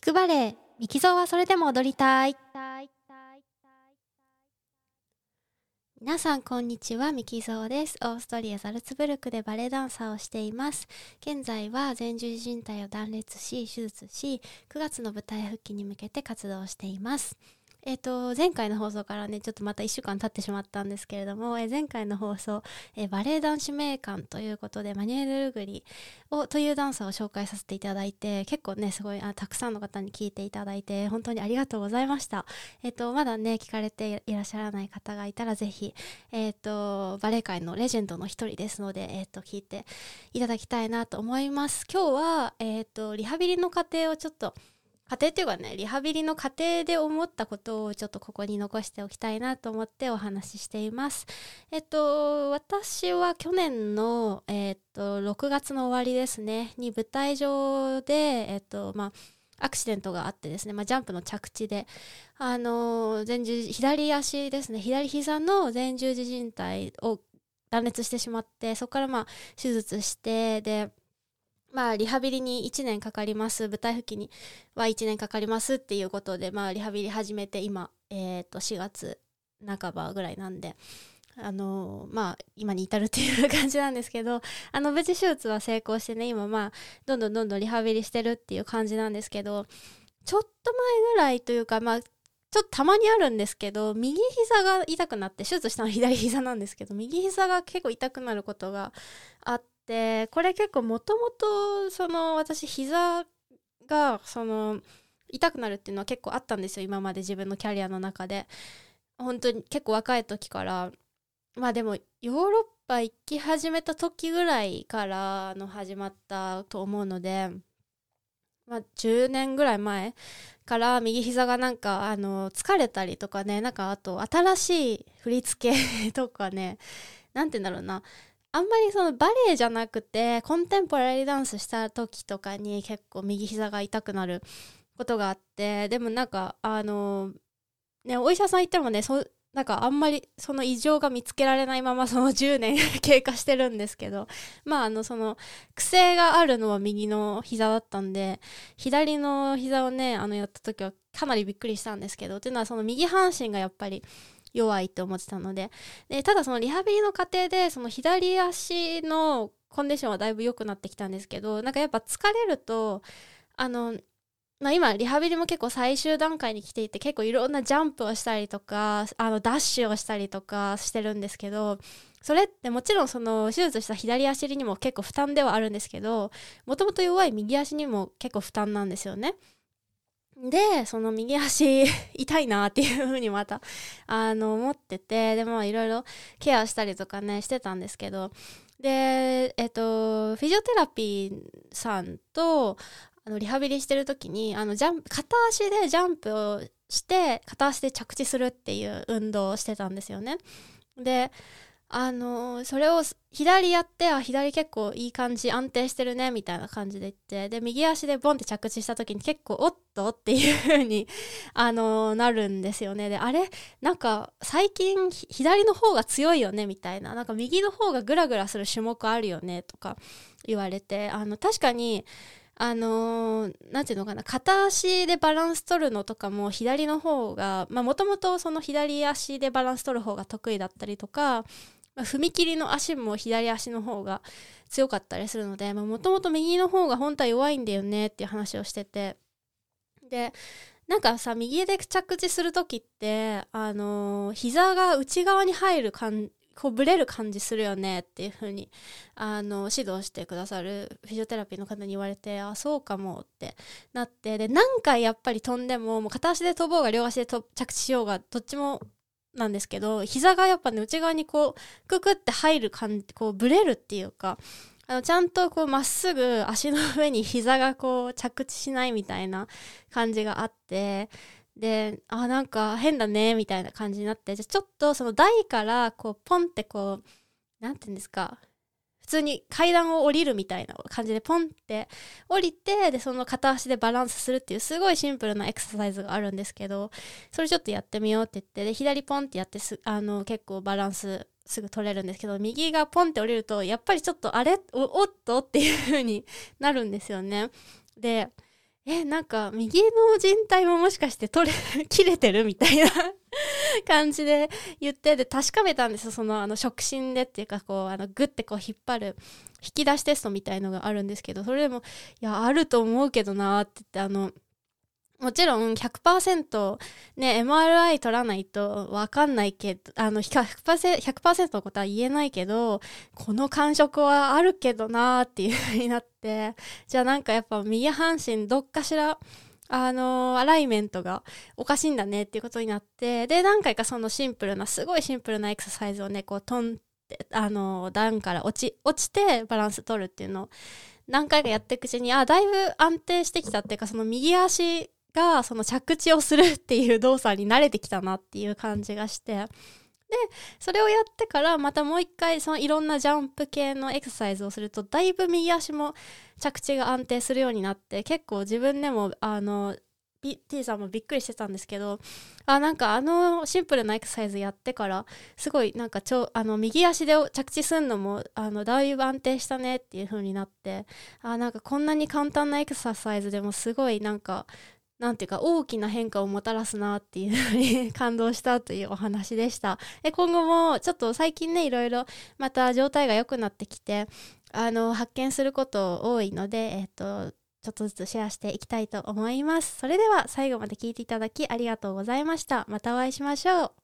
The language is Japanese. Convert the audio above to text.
聞くバレエミキゾーはそれでも踊りたい。皆さんこんにちはミキゾーです。オーストリアザルツブルクでバレエダンサーをしています。現在は前十字靭帯を断裂し手術し9月の舞台復帰に向けて活動しています。えっ、と、前回の放送からね、ちょっとまた1週間経ってしまったんですけれども、えー、前回の放送、えー、バレエ男子名館ということで、マニュエル・ルグリをというダンサーを紹介させていただいて、結構ね、すごいあたくさんの方に聞いていただいて、本当にありがとうございました。えっ、と、まだね、聞かれていらっしゃらない方がいたら、ぜひ、えっ、と、バレエ界のレジェンドの一人ですので、えっ、と、聞いていただきたいなと思います。今日は、えっ、と、リハビリの過程をちょっと、家庭っていうかねリハビリの過程で思ったことをちょっとここに残しておきたいなと思ってお話ししています。えっと私は去年の、えっと6月の終わりですねに舞台上でえっとまあアクシデントがあってですね、まあ、ジャンプの着地で、あの、前十左足ですね左膝の前十字靭帯を断裂してしまってそこからまあ手術してでまあ、リハビリに1年かかります、舞台復帰には1年かかりますっていうことで、まあ、リハビリ始めて今、え、ー、と、4月半ばぐらいなんで、あの、まあ、今に至るっていう感じなんですけど、あの、無事手術は成功してね、今、まあ、どんどんどんどんリハビリしてるっていう感じなんですけど、ちょっと前ぐらいというか、まあ、ちょっとたまにあるんですけど、右膝が痛くなって、手術したのは左膝なんですけど、右膝が結構痛くなることがあってでこれ結構もともとその私膝がその痛くなるっていうのは結構あったんですよ今まで自分のキャリアの中で。本当に結構若い時から。まあでもヨーロッパ行き始めた時ぐらいからの始まったと思うので。まあ10年ぐらい前から右膝がなんかあの疲れたりとかねなんかあと新しい振り付けとかね何て言うんだろうな。あんまりそのバレエじゃなくてコンテンポラリーダンスした時とかに結構右膝が痛くなることがあってでもなんかあのねお医者さん行ってもねそなんかあんまりその異常が見つけられないままその 10年 経過してるんですけどまああのその癖があるのは右の膝だったんで左の膝をねあのやった時はかなりびっくりしたんですけどっていうのはその右半身がやっぱり弱いって思ってたのででただそのリハビリの過程でその左足のコンディションはだいぶ良くなってきたんですけどなんかやっぱ疲れるとあのまあ、今リハビリも結構最終段階に来ていて結構いろんなジャンプをしたりとかあのダッシュをしたりとかしてるんですけどそれってもちろんその手術した左足にも結構負担ではあるんですけどもともと弱い右足にも結構負担なんですよね。で、その右足 痛いなっていう風にまた、あの、思ってて、でもいろいろケアしたりとかね、してたんですけど、で、えっと、フィジオテラピーさんと、あの、リハビリしてる時に、あの、ジャンプ、片足でジャンプをして、片足で着地するっていう運動をしてたんですよね。で、あのそれを左やってあ左結構いい感じ安定してるねみたいな感じで言ってで右足でボンって着地した時に結構おっとっていう風に あのなるんですよね。であれ？なんか最近左の方が強いよねみたいな。なんか右の方がグラグラする種目あるよねとか言われて。あの確かにあのー、ていうのかな片足でバランス取るのとかも左の方がもともと左足でバランス取る方が得意だったりとかまあ、踏切の足も左足の方が強かったりするのでもともと右の方が本当は弱いんだよねっていう話をしてて。でなんかさ右で着地する時ってあのー、膝が内側に入る感こうブレる感じするよねっていう風にあの指導してくださるフィジオテラピーの方に言われてあそうかもってなって。で何回やっぱり飛んでももう片足で飛ぼうが両足で着地しようがどっちもなんですけど膝がやっぱね内側にこうククって入る感じこうブレるっていうかあのちゃんとこうまっすぐ足の上に 膝がこう着地しないみたいな感じがあってであなんか変だねみたいな感じになってじゃちょっとその台からこうポンってこう何て言うんですか通に階段を降りるみたいな感じでポンって降りてでその片足でバランスするっていうすごいシンプルなエクササイズがあるんですけどそれちょっとやってみようって言ってで左ポンってやってすあの結構バランスすぐ取れるんですけど右がポンって降りるとやっぱりちょっとあれ？おおっと？っていう風になるんですよね。でえなんか右の人体ももしかして取れ 切れてるみたいな 感じで言ってで確かめたんですよ。そのあの触診でっていうかこうあのグッてこう引っ張る引き出しテストみたいのがあるんですけどそれでもいやあると思うけどなって言ってあのもちろん100%ね、MRI 取らないとわかんないけど、あの100%、100のことは言えないけど、この感触はあるけどなーっていう風になって、じゃあなんかやっぱ右半身どっかしら、あの、アライメントがおかしいんだねっていうことになって、で、何回かそのシンプルな、すごいシンプルなエクササイズをね、こう、トンって、あのー、段から落ち、落ちてバランス取るっていうのを何回かやっていくうちに、あ、だいぶ安定してきたっていうか、その右足がその着地をするっていう動作に慣れてきたなっていう感じがして。でそれをやってからまたもう一回そのいろんなジャンプ系のエクササイズをするとだいぶ右足も着地が安定するようになって結構自分でもあの T さんもびっくりしてたんですけどあなんかあのシンプルなエクササイズやってからすごいなんかちょあの右足で着地するのもあのだいぶ安定したねっていう風になってあなんかこんなに簡単なエクササイズでもすごいなんかなんていうか大きな変化をもたらすなっていうふうに感動したというお話でした。で今後もちょっと最近ねいろいろまた状態が良くなってきてあの発見すること多いので、えっと、ちょっとずつシェアしていきたいと思います。それでは最後まで聞いていただきありがとうございました。またお会いしましょう。